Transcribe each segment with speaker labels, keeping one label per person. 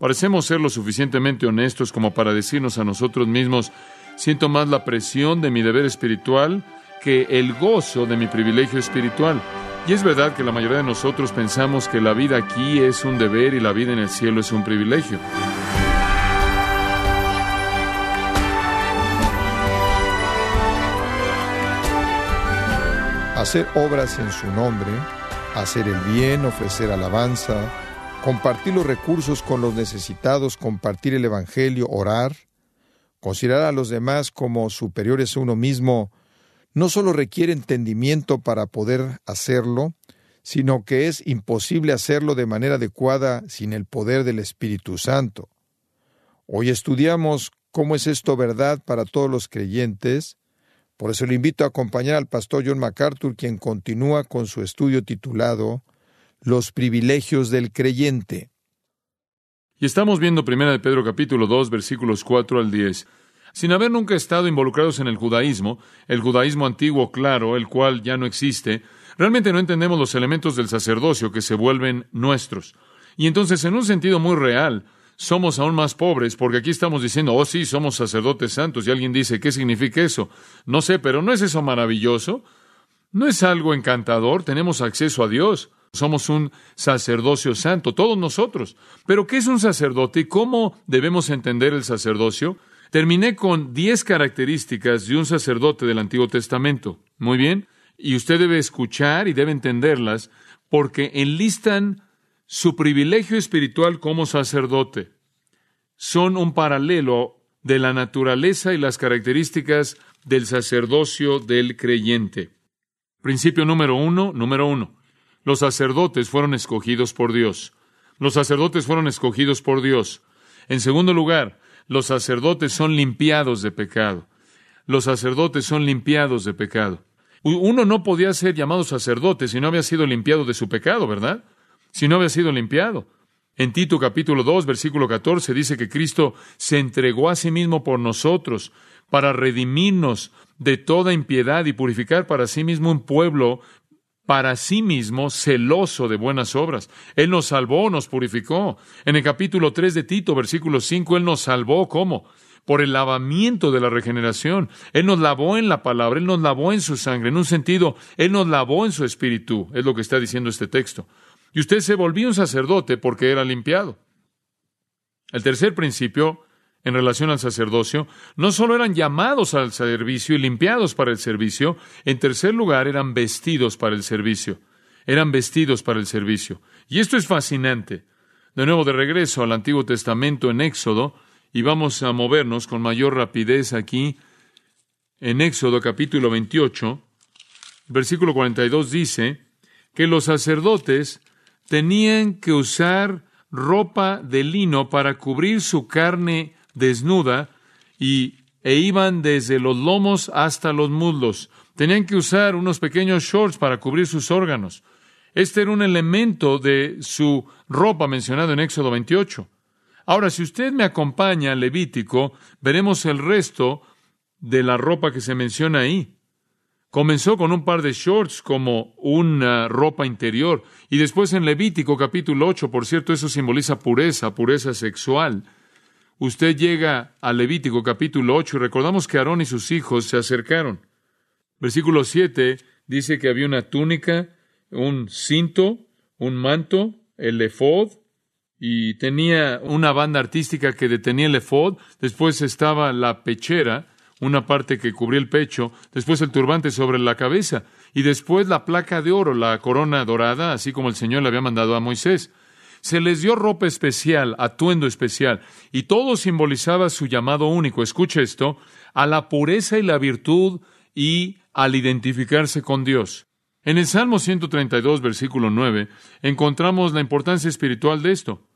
Speaker 1: Parecemos ser lo suficientemente honestos como para decirnos a nosotros mismos, siento más la presión de mi deber espiritual que el gozo de mi privilegio espiritual. Y es verdad que la mayoría de nosotros pensamos que la vida aquí es un deber y la vida en el cielo es un privilegio.
Speaker 2: Hacer obras en su nombre, hacer el bien, ofrecer alabanza, compartir los recursos con los necesitados, compartir el Evangelio, orar, considerar a los demás como superiores a uno mismo, no solo requiere entendimiento para poder hacerlo, sino que es imposible hacerlo de manera adecuada sin el poder del Espíritu Santo. Hoy estudiamos cómo es esto verdad para todos los creyentes, por eso le invito a acompañar al pastor John MacArthur, quien continúa con su estudio titulado Los privilegios del creyente.
Speaker 1: Y estamos viendo 1 de Pedro capítulo 2 versículos 4 al 10. Sin haber nunca estado involucrados en el judaísmo, el judaísmo antiguo claro, el cual ya no existe, realmente no entendemos los elementos del sacerdocio que se vuelven nuestros. Y entonces, en un sentido muy real, somos aún más pobres porque aquí estamos diciendo, oh sí, somos sacerdotes santos. Y alguien dice, ¿qué significa eso? No sé, pero ¿no es eso maravilloso? ¿No es algo encantador? Tenemos acceso a Dios. Somos un sacerdocio santo, todos nosotros. Pero ¿qué es un sacerdote y cómo debemos entender el sacerdocio? Terminé con diez características de un sacerdote del Antiguo Testamento. Muy bien. Y usted debe escuchar y debe entenderlas porque enlistan su privilegio espiritual como sacerdote. Son un paralelo de la naturaleza y las características del sacerdocio del creyente. Principio número uno, número uno. Los sacerdotes fueron escogidos por Dios. Los sacerdotes fueron escogidos por Dios. En segundo lugar, los sacerdotes son limpiados de pecado. Los sacerdotes son limpiados de pecado. Uno no podía ser llamado sacerdote si no había sido limpiado de su pecado, ¿verdad? Si no había sido limpiado. En Tito capítulo 2, versículo 14 dice que Cristo se entregó a sí mismo por nosotros para redimirnos de toda impiedad y purificar para sí mismo un pueblo para sí mismo celoso de buenas obras. Él nos salvó, nos purificó. En el capítulo 3 de Tito, versículo 5, Él nos salvó, ¿cómo? Por el lavamiento de la regeneración. Él nos lavó en la palabra, Él nos lavó en su sangre. En un sentido, Él nos lavó en su espíritu, es lo que está diciendo este texto. Y usted se volvió un sacerdote porque era limpiado. El tercer principio en relación al sacerdocio, no solo eran llamados al servicio y limpiados para el servicio, en tercer lugar eran vestidos para el servicio. Eran vestidos para el servicio. Y esto es fascinante. De nuevo, de regreso al Antiguo Testamento en Éxodo, y vamos a movernos con mayor rapidez aquí. En Éxodo capítulo 28, versículo 42 dice que los sacerdotes tenían que usar ropa de lino para cubrir su carne desnuda y, e iban desde los lomos hasta los muslos. Tenían que usar unos pequeños shorts para cubrir sus órganos. Este era un elemento de su ropa mencionado en Éxodo 28. Ahora, si usted me acompaña al Levítico, veremos el resto de la ropa que se menciona ahí. Comenzó con un par de shorts como una ropa interior y después en Levítico capítulo 8, por cierto, eso simboliza pureza, pureza sexual usted llega a Levítico capítulo 8 y recordamos que Aarón y sus hijos se acercaron. Versículo 7 dice que había una túnica, un cinto, un manto, el efod, y tenía una banda artística que detenía el efod, después estaba la pechera, una parte que cubría el pecho, después el turbante sobre la cabeza, y después la placa de oro, la corona dorada, así como el Señor le había mandado a Moisés. Se les dio ropa especial, atuendo especial, y todo simbolizaba su llamado único, escuche esto, a la pureza y la virtud y al identificarse con Dios. En el Salmo 132, versículo 9, encontramos la importancia espiritual de esto,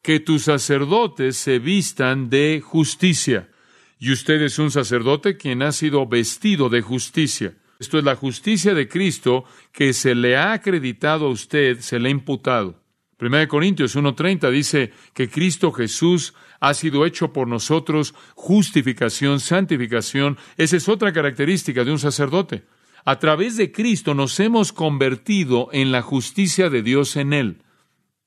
Speaker 1: que tus sacerdotes se vistan de justicia. Y usted es un sacerdote quien ha sido vestido de justicia. Esto es la justicia de Cristo que se le ha acreditado a usted, se le ha imputado. 1 Corintios 1.30 dice que Cristo Jesús ha sido hecho por nosotros justificación, santificación. Esa es otra característica de un sacerdote. A través de Cristo nos hemos convertido en la justicia de Dios en Él.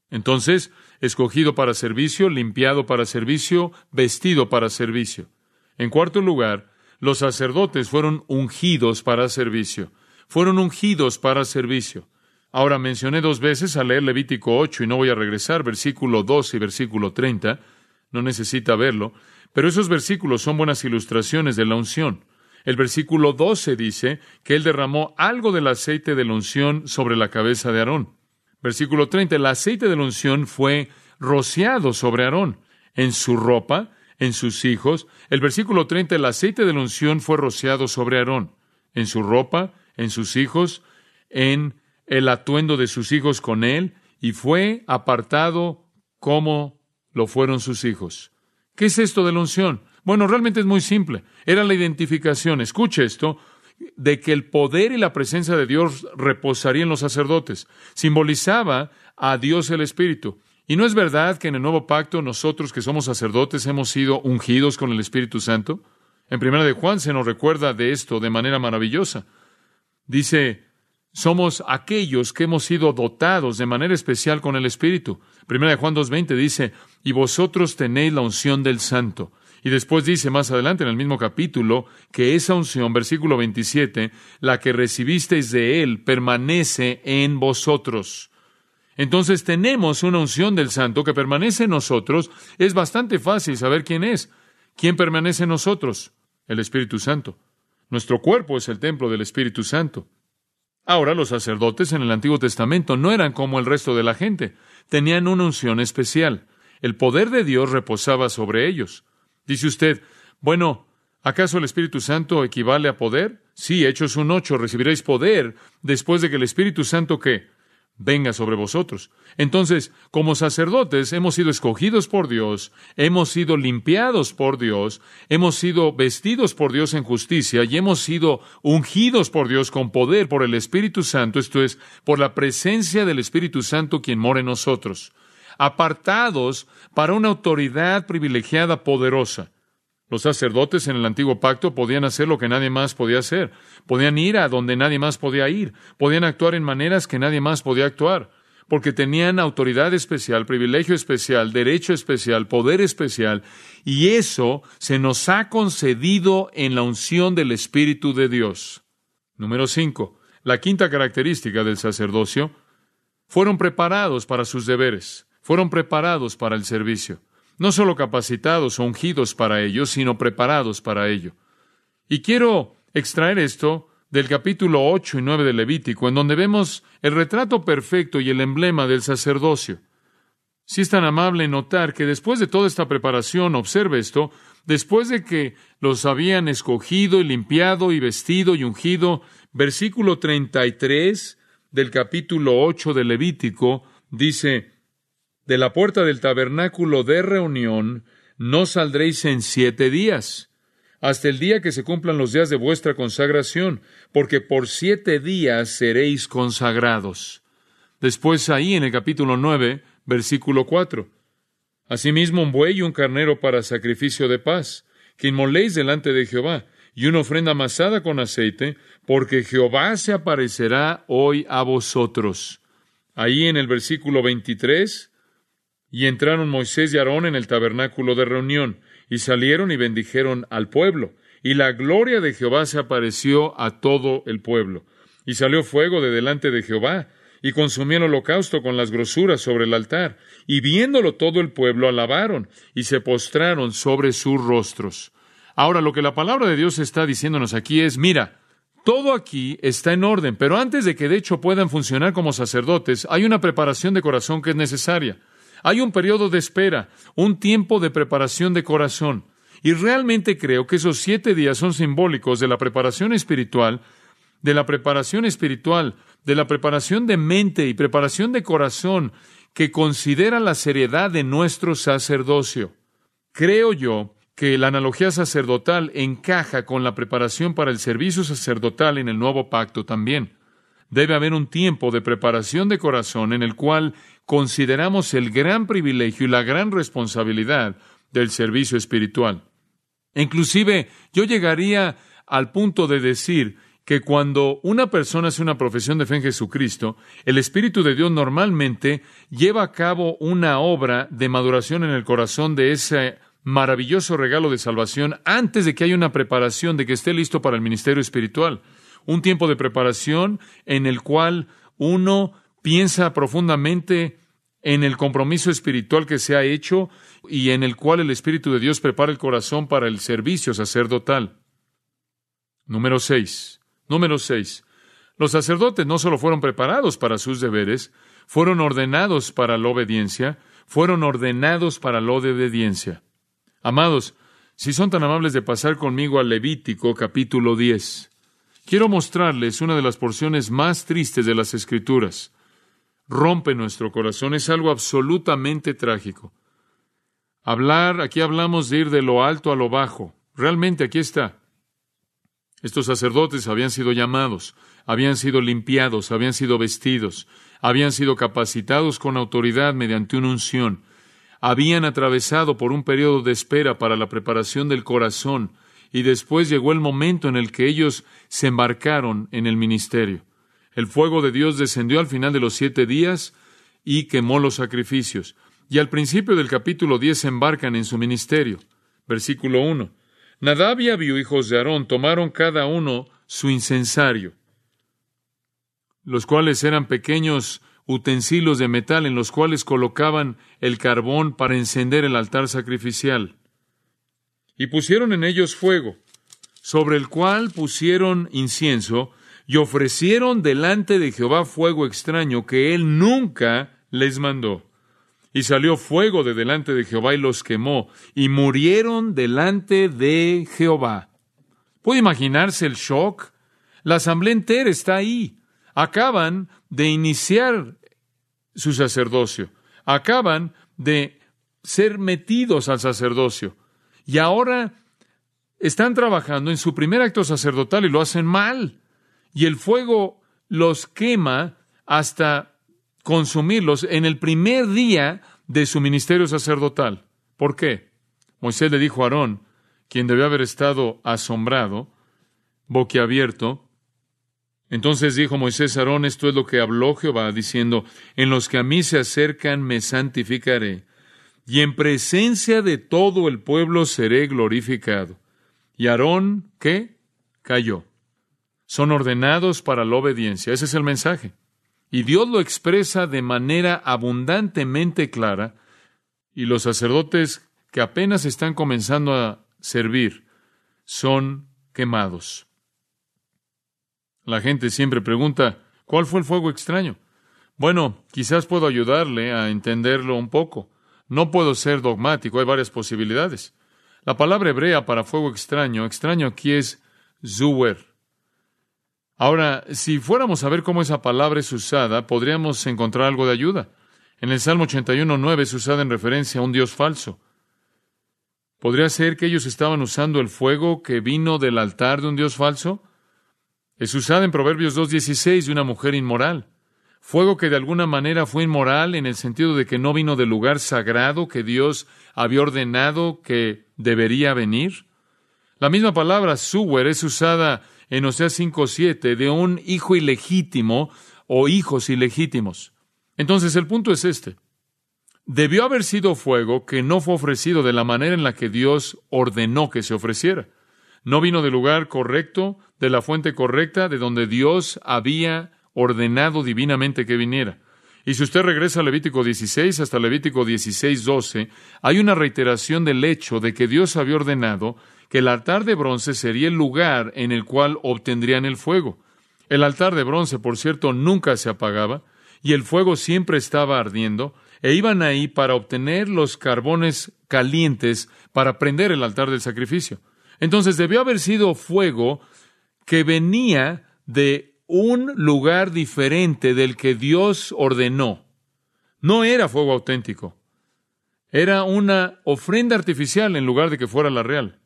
Speaker 1: Entonces, escogido para servicio, limpiado para servicio, vestido para servicio. En cuarto lugar, los sacerdotes fueron ungidos para servicio. Fueron ungidos para servicio. Ahora mencioné dos veces al leer Levítico 8 y no voy a regresar, versículo 12 y versículo 30. No necesita verlo, pero esos versículos son buenas ilustraciones de la unción. El versículo 12 dice que él derramó algo del aceite de la unción sobre la cabeza de Aarón. Versículo 30, el aceite de la unción fue rociado sobre Aarón, en su ropa, en sus hijos. El versículo 30, el aceite de la unción fue rociado sobre Aarón, en su ropa, en sus hijos, en el atuendo de sus hijos con él, y fue apartado como lo fueron sus hijos. ¿Qué es esto de la unción? Bueno, realmente es muy simple. Era la identificación, escuche esto, de que el poder y la presencia de Dios reposarían en los sacerdotes. Simbolizaba a Dios el Espíritu. Y no es verdad que en el nuevo pacto nosotros que somos sacerdotes hemos sido ungidos con el Espíritu Santo. En primera de Juan se nos recuerda de esto de manera maravillosa. Dice, somos aquellos que hemos sido dotados de manera especial con el Espíritu. Primera de Juan 2.20 dice, y vosotros tenéis la unción del Santo. Y después dice más adelante en el mismo capítulo que esa unción, versículo 27, la que recibisteis de Él, permanece en vosotros. Entonces tenemos una unción del Santo que permanece en nosotros. Es bastante fácil saber quién es. ¿Quién permanece en nosotros? El Espíritu Santo. Nuestro cuerpo es el templo del Espíritu Santo. Ahora los sacerdotes en el Antiguo Testamento no eran como el resto de la gente. Tenían una unción especial. El poder de Dios reposaba sobre ellos. Dice usted, bueno, ¿acaso el Espíritu Santo equivale a poder? Sí, Hechos un ocho, recibiréis poder después de que el Espíritu Santo ¿qué? Venga sobre vosotros. Entonces, como sacerdotes, hemos sido escogidos por Dios, hemos sido limpiados por Dios, hemos sido vestidos por Dios en justicia y hemos sido ungidos por Dios con poder por el Espíritu Santo, esto es, por la presencia del Espíritu Santo quien mora en nosotros, apartados para una autoridad privilegiada poderosa. Los sacerdotes en el antiguo pacto podían hacer lo que nadie más podía hacer. Podían ir a donde nadie más podía ir. Podían actuar en maneras que nadie más podía actuar. Porque tenían autoridad especial, privilegio especial, derecho especial, poder especial. Y eso se nos ha concedido en la unción del Espíritu de Dios. Número cinco. La quinta característica del sacerdocio. Fueron preparados para sus deberes. Fueron preparados para el servicio no solo capacitados o ungidos para ello, sino preparados para ello. Y quiero extraer esto del capítulo 8 y 9 de Levítico, en donde vemos el retrato perfecto y el emblema del sacerdocio. Si es tan amable notar que después de toda esta preparación, observe esto, después de que los habían escogido y limpiado y vestido y ungido, versículo 33 del capítulo 8 de Levítico dice, de la puerta del tabernáculo de reunión no saldréis en siete días, hasta el día que se cumplan los días de vuestra consagración, porque por siete días seréis consagrados. Después ahí en el capítulo nueve, versículo cuatro. Asimismo un buey y un carnero para sacrificio de paz, que inmoléis delante de Jehová, y una ofrenda amasada con aceite, porque Jehová se aparecerá hoy a vosotros. Ahí en el versículo 23, y entraron Moisés y Aarón en el tabernáculo de reunión, y salieron y bendijeron al pueblo. Y la gloria de Jehová se apareció a todo el pueblo. Y salió fuego de delante de Jehová, y consumió el holocausto con las grosuras sobre el altar. Y viéndolo todo el pueblo alabaron, y se postraron sobre sus rostros. Ahora lo que la palabra de Dios está diciéndonos aquí es, mira, todo aquí está en orden, pero antes de que de hecho puedan funcionar como sacerdotes, hay una preparación de corazón que es necesaria. Hay un periodo de espera, un tiempo de preparación de corazón. Y realmente creo que esos siete días son simbólicos de la preparación espiritual, de la preparación espiritual, de la preparación de mente y preparación de corazón que considera la seriedad de nuestro sacerdocio. Creo yo que la analogía sacerdotal encaja con la preparación para el servicio sacerdotal en el nuevo pacto también. Debe haber un tiempo de preparación de corazón en el cual consideramos el gran privilegio y la gran responsabilidad del servicio espiritual. Inclusive yo llegaría al punto de decir que cuando una persona hace una profesión de fe en Jesucristo, el Espíritu de Dios normalmente lleva a cabo una obra de maduración en el corazón de ese maravilloso regalo de salvación antes de que haya una preparación de que esté listo para el ministerio espiritual. Un tiempo de preparación en el cual uno piensa profundamente en el compromiso espiritual que se ha hecho y en el cual el Espíritu de Dios prepara el corazón para el servicio sacerdotal. Número 6. Número 6. Los sacerdotes no solo fueron preparados para sus deberes, fueron ordenados para la obediencia, fueron ordenados para la obediencia. Amados, si son tan amables de pasar conmigo al Levítico capítulo 10, quiero mostrarles una de las porciones más tristes de las Escrituras. Rompe nuestro corazón, es algo absolutamente trágico. Hablar, aquí hablamos de ir de lo alto a lo bajo. Realmente aquí está. Estos sacerdotes habían sido llamados, habían sido limpiados, habían sido vestidos, habían sido capacitados con autoridad mediante una unción, habían atravesado por un periodo de espera para la preparación del corazón, y después llegó el momento en el que ellos se embarcaron en el ministerio. El fuego de Dios descendió al final de los siete días y quemó los sacrificios. Y al principio del capítulo diez se embarcan en su ministerio. Versículo 1. Nadab y Abiú, hijos de Aarón, tomaron cada uno su incensario, los cuales eran pequeños utensilios de metal en los cuales colocaban el carbón para encender el altar sacrificial. Y pusieron en ellos fuego, sobre el cual pusieron incienso, y ofrecieron delante de Jehová fuego extraño que él nunca les mandó. Y salió fuego de delante de Jehová y los quemó, y murieron delante de Jehová. ¿Puede imaginarse el shock? La asamblea entera está ahí. Acaban de iniciar su sacerdocio. Acaban de ser metidos al sacerdocio. Y ahora están trabajando en su primer acto sacerdotal y lo hacen mal. Y el fuego los quema hasta consumirlos en el primer día de su ministerio sacerdotal. ¿Por qué? Moisés le dijo a Aarón, quien debió haber estado asombrado, boquiabierto, entonces dijo Moisés a Aarón, esto es lo que habló Jehová, diciendo, en los que a mí se acercan me santificaré, y en presencia de todo el pueblo seré glorificado. Y Aarón, ¿qué? Cayó. Son ordenados para la obediencia. Ese es el mensaje. Y Dios lo expresa de manera abundantemente clara, y los sacerdotes que apenas están comenzando a servir son quemados. La gente siempre pregunta, ¿cuál fue el fuego extraño? Bueno, quizás puedo ayudarle a entenderlo un poco. No puedo ser dogmático, hay varias posibilidades. La palabra hebrea para fuego extraño, extraño aquí es zuwer, Ahora, si fuéramos a ver cómo esa palabra es usada, podríamos encontrar algo de ayuda. En el Salmo 81.9 es usada en referencia a un Dios falso. ¿Podría ser que ellos estaban usando el fuego que vino del altar de un Dios falso? Es usada en Proverbios 2.16 de una mujer inmoral. Fuego que de alguna manera fue inmoral en el sentido de que no vino del lugar sagrado que Dios había ordenado que debería venir. La misma palabra suwer es usada en Oseas 5.7 de un hijo ilegítimo o hijos ilegítimos. Entonces el punto es este. Debió haber sido fuego que no fue ofrecido de la manera en la que Dios ordenó que se ofreciera. No vino del lugar correcto, de la fuente correcta, de donde Dios había ordenado divinamente que viniera. Y si usted regresa a Levítico 16 hasta Levítico 16.12, hay una reiteración del hecho de que Dios había ordenado que el altar de bronce sería el lugar en el cual obtendrían el fuego. El altar de bronce, por cierto, nunca se apagaba, y el fuego siempre estaba ardiendo, e iban ahí para obtener los carbones calientes para prender el altar del sacrificio. Entonces debió haber sido fuego que venía de un lugar diferente del que Dios ordenó. No era fuego auténtico. Era una ofrenda artificial en lugar de que fuera la real.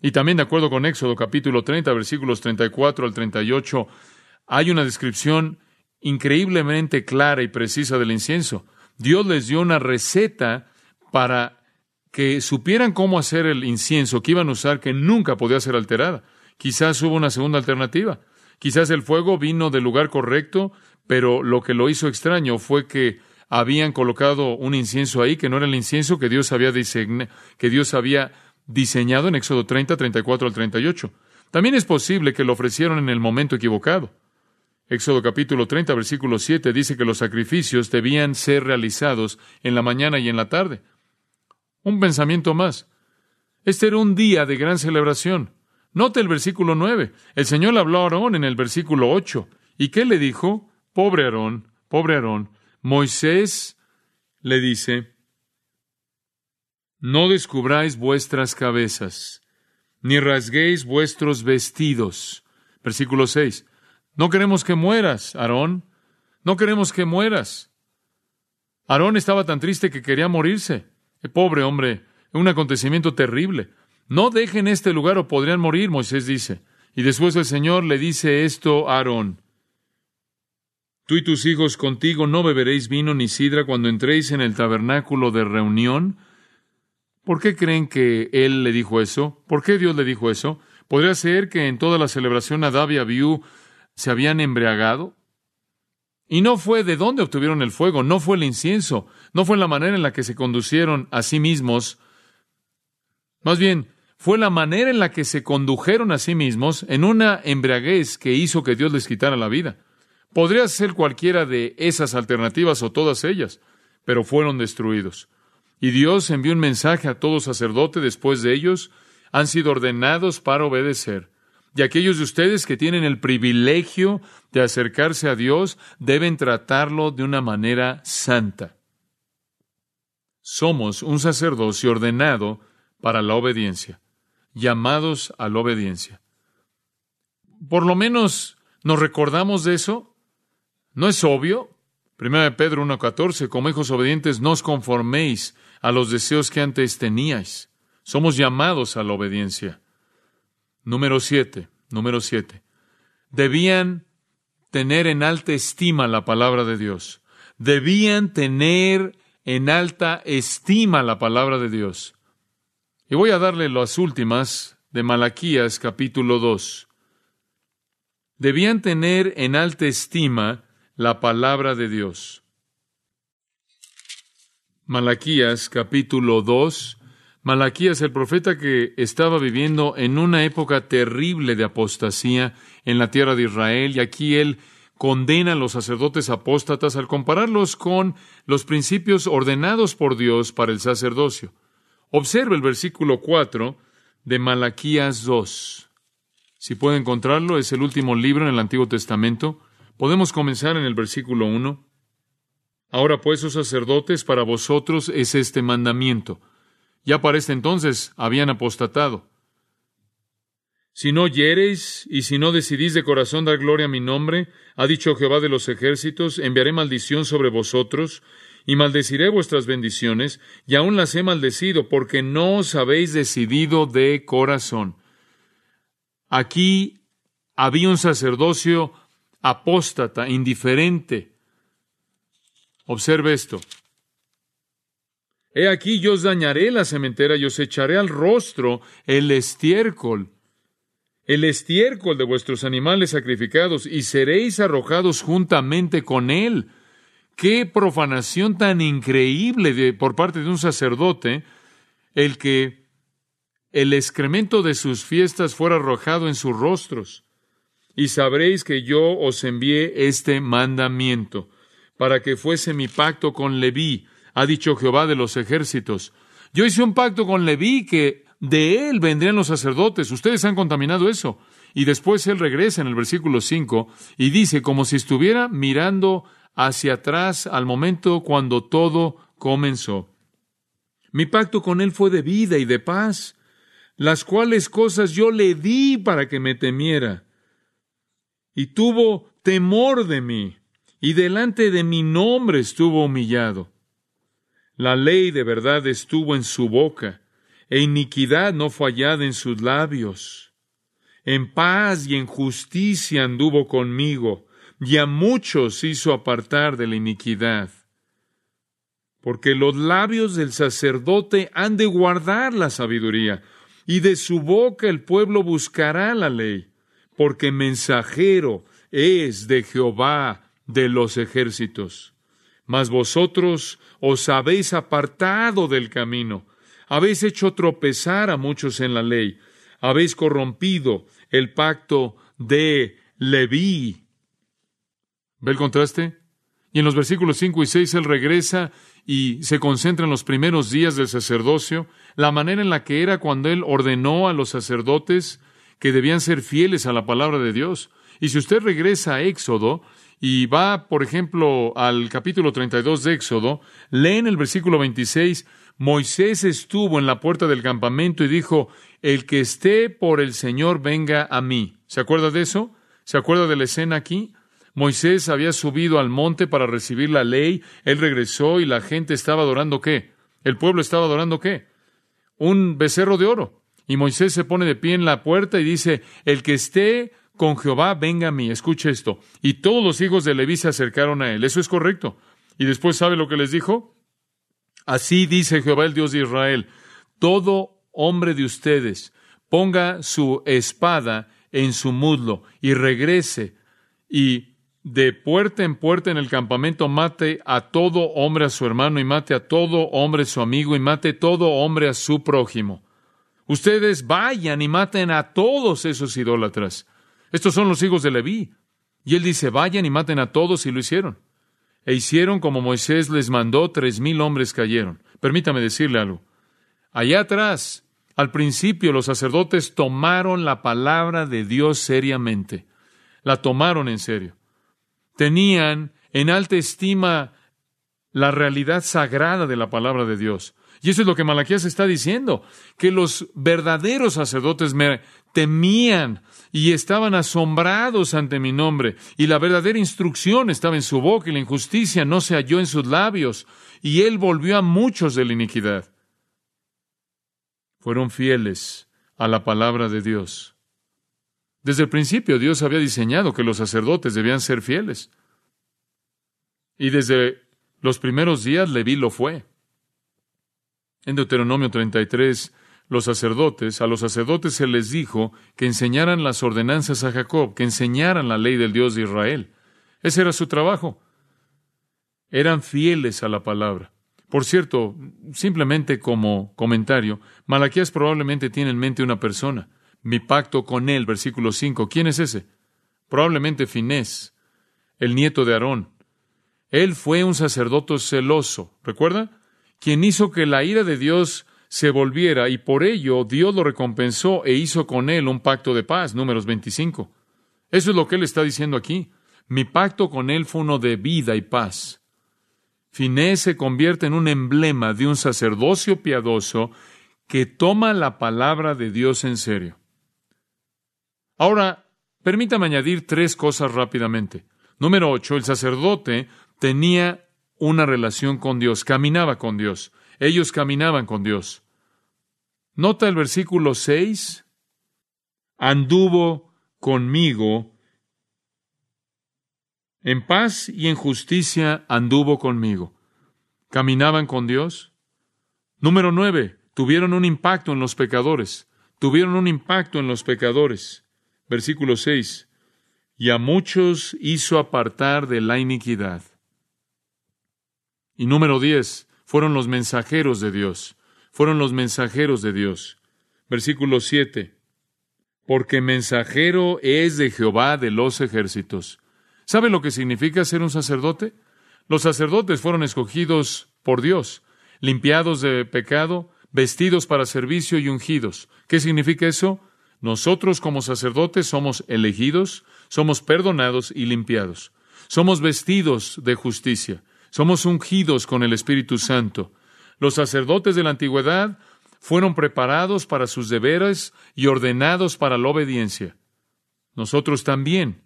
Speaker 1: Y también de acuerdo con Éxodo capítulo 30, versículos 34 al 38, hay una descripción increíblemente clara y precisa del incienso. Dios les dio una receta para que supieran cómo hacer el incienso que iban a usar, que nunca podía ser alterada. Quizás hubo una segunda alternativa. Quizás el fuego vino del lugar correcto, pero lo que lo hizo extraño fue que habían colocado un incienso ahí que no era el incienso que Dios había, que Dios había diseñado en Éxodo 30, 34 al 38. También es posible que lo ofrecieron en el momento equivocado. Éxodo capítulo 30, versículo 7 dice que los sacrificios debían ser realizados en la mañana y en la tarde. Un pensamiento más. Este era un día de gran celebración. Note el versículo 9. El Señor habló a Aarón en el versículo 8. ¿Y qué le dijo? Pobre Aarón, pobre Aarón. Moisés le dice, no descubráis vuestras cabezas, ni rasguéis vuestros vestidos. Versículo 6. No queremos que mueras, Aarón. No queremos que mueras. Aarón estaba tan triste que quería morirse. Pobre hombre, un acontecimiento terrible. No dejen este lugar o podrían morir, Moisés dice. Y después el Señor le dice esto a Aarón. Tú y tus hijos contigo no beberéis vino ni sidra cuando entréis en el tabernáculo de reunión. ¿Por qué creen que él le dijo eso? ¿Por qué Dios le dijo eso? ¿Podría ser que en toda la celebración Adab y Abiú se habían embriagado? Y no fue de dónde obtuvieron el fuego, no fue el incienso, no fue la manera en la que se conducieron a sí mismos. Más bien, fue la manera en la que se condujeron a sí mismos en una embriaguez que hizo que Dios les quitara la vida. Podría ser cualquiera de esas alternativas o todas ellas, pero fueron destruidos. Y Dios envió un mensaje a todo sacerdote después de ellos, han sido ordenados para obedecer. Y aquellos de ustedes que tienen el privilegio de acercarse a Dios deben tratarlo de una manera santa. Somos un sacerdocio ordenado para la obediencia, llamados a la obediencia. Por lo menos nos recordamos de eso. ¿No es obvio? de Pedro 1.14, como hijos obedientes, no os conforméis a los deseos que antes teníais. Somos llamados a la obediencia. Número siete, número siete. Debían tener en alta estima la palabra de Dios. Debían tener en alta estima la palabra de Dios. Y voy a darle las últimas de Malaquías capítulo 2. Debían tener en alta estima la palabra de Dios. Malaquías capítulo 2. Malaquías, el profeta que estaba viviendo en una época terrible de apostasía en la tierra de Israel, y aquí él condena a los sacerdotes apóstatas al compararlos con los principios ordenados por Dios para el sacerdocio. Observe el versículo 4 de Malaquías 2. Si puede encontrarlo, es el último libro en el Antiguo Testamento. Podemos comenzar en el versículo 1. Ahora pues, oh sacerdotes, para vosotros es este mandamiento. Ya para este entonces habían apostatado. Si no hiereis y si no decidís de corazón dar gloria a mi nombre, ha dicho Jehová de los ejércitos, enviaré maldición sobre vosotros y maldeciré vuestras bendiciones, y aún las he maldecido, porque no os habéis decidido de corazón. Aquí había un sacerdocio apóstata, indiferente. Observe esto. He aquí yo os dañaré la cementera y os echaré al rostro el estiércol, el estiércol de vuestros animales sacrificados, y seréis arrojados juntamente con él. Qué profanación tan increíble por parte de un sacerdote el que el excremento de sus fiestas fuera arrojado en sus rostros y sabréis que yo os envié este mandamiento, para que fuese mi pacto con Leví, ha dicho Jehová de los ejércitos. Yo hice un pacto con Leví que de él vendrían los sacerdotes. Ustedes han contaminado eso. Y después él regresa en el versículo 5 y dice como si estuviera mirando hacia atrás al momento cuando todo comenzó. Mi pacto con él fue de vida y de paz, las cuales cosas yo le di para que me temiera y tuvo temor de mí, y delante de mi nombre estuvo humillado. La ley de verdad estuvo en su boca, e iniquidad no fue hallada en sus labios. En paz y en justicia anduvo conmigo, y a muchos hizo apartar de la iniquidad. Porque los labios del sacerdote han de guardar la sabiduría, y de su boca el pueblo buscará la ley porque mensajero es de Jehová de los ejércitos. Mas vosotros os habéis apartado del camino, habéis hecho tropezar a muchos en la ley, habéis corrompido el pacto de Leví. ¿Ve el contraste? Y en los versículos 5 y 6 él regresa y se concentra en los primeros días del sacerdocio, la manera en la que era cuando él ordenó a los sacerdotes que debían ser fieles a la palabra de Dios. Y si usted regresa a Éxodo y va, por ejemplo, al capítulo 32 de Éxodo, lee en el versículo 26, Moisés estuvo en la puerta del campamento y dijo, el que esté por el Señor venga a mí. ¿Se acuerda de eso? ¿Se acuerda de la escena aquí? Moisés había subido al monte para recibir la ley, él regresó y la gente estaba adorando qué? El pueblo estaba adorando qué? Un becerro de oro. Y Moisés se pone de pie en la puerta y dice, el que esté con Jehová, venga a mí. Escuche esto. Y todos los hijos de Leví se acercaron a él. Eso es correcto. Y después, ¿sabe lo que les dijo? Así dice Jehová el Dios de Israel. Todo hombre de ustedes ponga su espada en su muslo y regrese y de puerta en puerta en el campamento mate a todo hombre a su hermano y mate a todo hombre a su amigo y mate a todo hombre a su prójimo. Ustedes vayan y maten a todos esos idólatras. Estos son los hijos de Leví. Y él dice, vayan y maten a todos y lo hicieron. E hicieron como Moisés les mandó, tres mil hombres cayeron. Permítame decirle algo. Allá atrás, al principio, los sacerdotes tomaron la palabra de Dios seriamente. La tomaron en serio tenían en alta estima la realidad sagrada de la palabra de Dios. Y eso es lo que Malaquías está diciendo, que los verdaderos sacerdotes me temían y estaban asombrados ante mi nombre, y la verdadera instrucción estaba en su boca y la injusticia no se halló en sus labios, y él volvió a muchos de la iniquidad. Fueron fieles a la palabra de Dios. Desde el principio Dios había diseñado que los sacerdotes debían ser fieles. Y desde los primeros días Leví lo fue. En Deuteronomio 33, los sacerdotes, a los sacerdotes se les dijo que enseñaran las ordenanzas a Jacob, que enseñaran la ley del Dios de Israel. Ese era su trabajo. Eran fieles a la palabra. Por cierto, simplemente como comentario, Malaquías probablemente tiene en mente una persona mi pacto con él, versículo 5. ¿Quién es ese? Probablemente Finés, el nieto de Aarón. Él fue un sacerdote celoso, ¿recuerda? Quien hizo que la ira de Dios se volviera y por ello Dios lo recompensó e hizo con él un pacto de paz, números 25. Eso es lo que él está diciendo aquí. Mi pacto con él fue uno de vida y paz. Finés se convierte en un emblema de un sacerdocio piadoso que toma la palabra de Dios en serio. Ahora, permítame añadir tres cosas rápidamente. Número ocho, el sacerdote tenía una relación con Dios, caminaba con Dios. Ellos caminaban con Dios. Nota el versículo seis. Anduvo conmigo. En paz y en justicia anduvo conmigo. ¿Caminaban con Dios? Número nueve, tuvieron un impacto en los pecadores. Tuvieron un impacto en los pecadores. Versículo 6. Y a muchos hizo apartar de la iniquidad. Y número 10. Fueron los mensajeros de Dios. Fueron los mensajeros de Dios. Versículo 7. Porque mensajero es de Jehová de los ejércitos. ¿Sabe lo que significa ser un sacerdote? Los sacerdotes fueron escogidos por Dios, limpiados de pecado, vestidos para servicio y ungidos. ¿Qué significa eso? Nosotros como sacerdotes somos elegidos, somos perdonados y limpiados. Somos vestidos de justicia. Somos ungidos con el Espíritu Santo. Los sacerdotes de la antigüedad fueron preparados para sus deberes y ordenados para la obediencia. Nosotros también,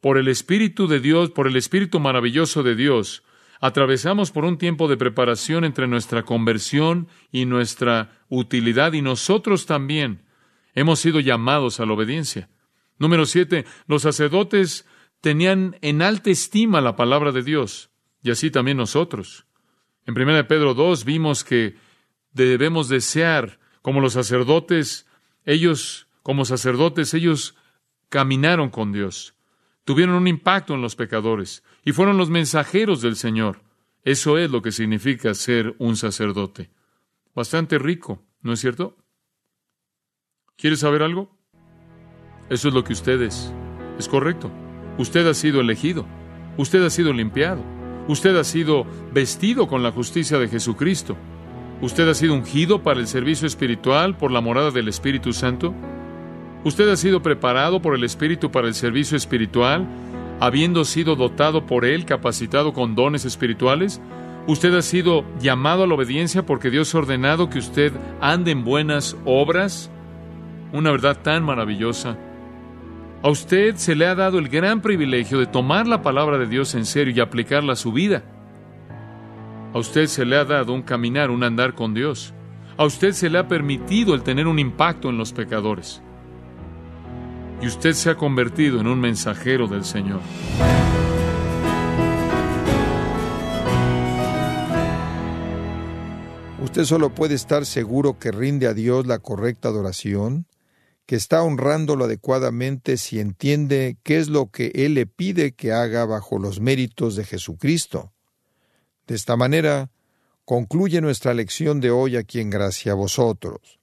Speaker 1: por el Espíritu de Dios, por el Espíritu maravilloso de Dios, atravesamos por un tiempo de preparación entre nuestra conversión y nuestra utilidad y nosotros también Hemos sido llamados a la obediencia. Número siete, los sacerdotes tenían en alta estima la palabra de Dios, y así también nosotros. En 1 Pedro 2 vimos que debemos desear, como los sacerdotes, ellos, como sacerdotes, ellos caminaron con Dios, tuvieron un impacto en los pecadores y fueron los mensajeros del Señor. Eso es lo que significa ser un sacerdote. Bastante rico, ¿no es cierto? ¿Quieres saber algo? Eso es lo que usted es. Es correcto. Usted ha sido elegido. Usted ha sido limpiado. Usted ha sido vestido con la justicia de Jesucristo. Usted ha sido ungido para el servicio espiritual por la morada del Espíritu Santo. Usted ha sido preparado por el Espíritu para el servicio espiritual, habiendo sido dotado por Él, capacitado con dones espirituales. Usted ha sido llamado a la obediencia porque Dios ha ordenado que usted ande en buenas obras. Una verdad tan maravillosa. A usted se le ha dado el gran privilegio de tomar la palabra de Dios en serio y aplicarla a su vida. A usted se le ha dado un caminar, un andar con Dios. A usted se le ha permitido el tener un impacto en los pecadores. Y usted se ha convertido en un mensajero del Señor.
Speaker 2: Usted solo puede estar seguro que rinde a Dios la correcta adoración que está honrándolo adecuadamente si entiende qué es lo que Él le pide que haga bajo los méritos de Jesucristo. De esta manera, concluye nuestra lección de hoy aquí en Gracia a vosotros.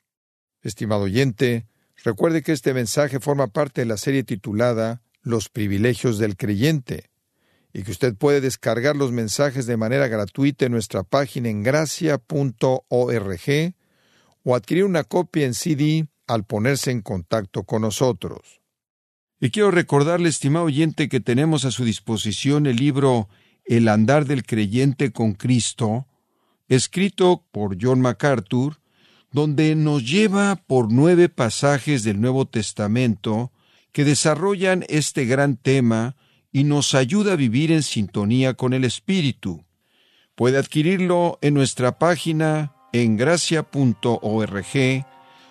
Speaker 2: Estimado oyente, recuerde que este mensaje forma parte de la serie titulada Los privilegios del creyente, y que usted puede descargar los mensajes de manera gratuita en nuestra página en gracia.org o adquirir una copia en CD al ponerse en contacto con nosotros. Y quiero recordarle, estimado oyente, que tenemos a su disposición el libro El andar del creyente con Cristo, escrito por John MacArthur, donde nos lleva por nueve pasajes del Nuevo Testamento que desarrollan este gran tema y nos ayuda a vivir en sintonía con el Espíritu. Puede adquirirlo en nuestra página en gracia.org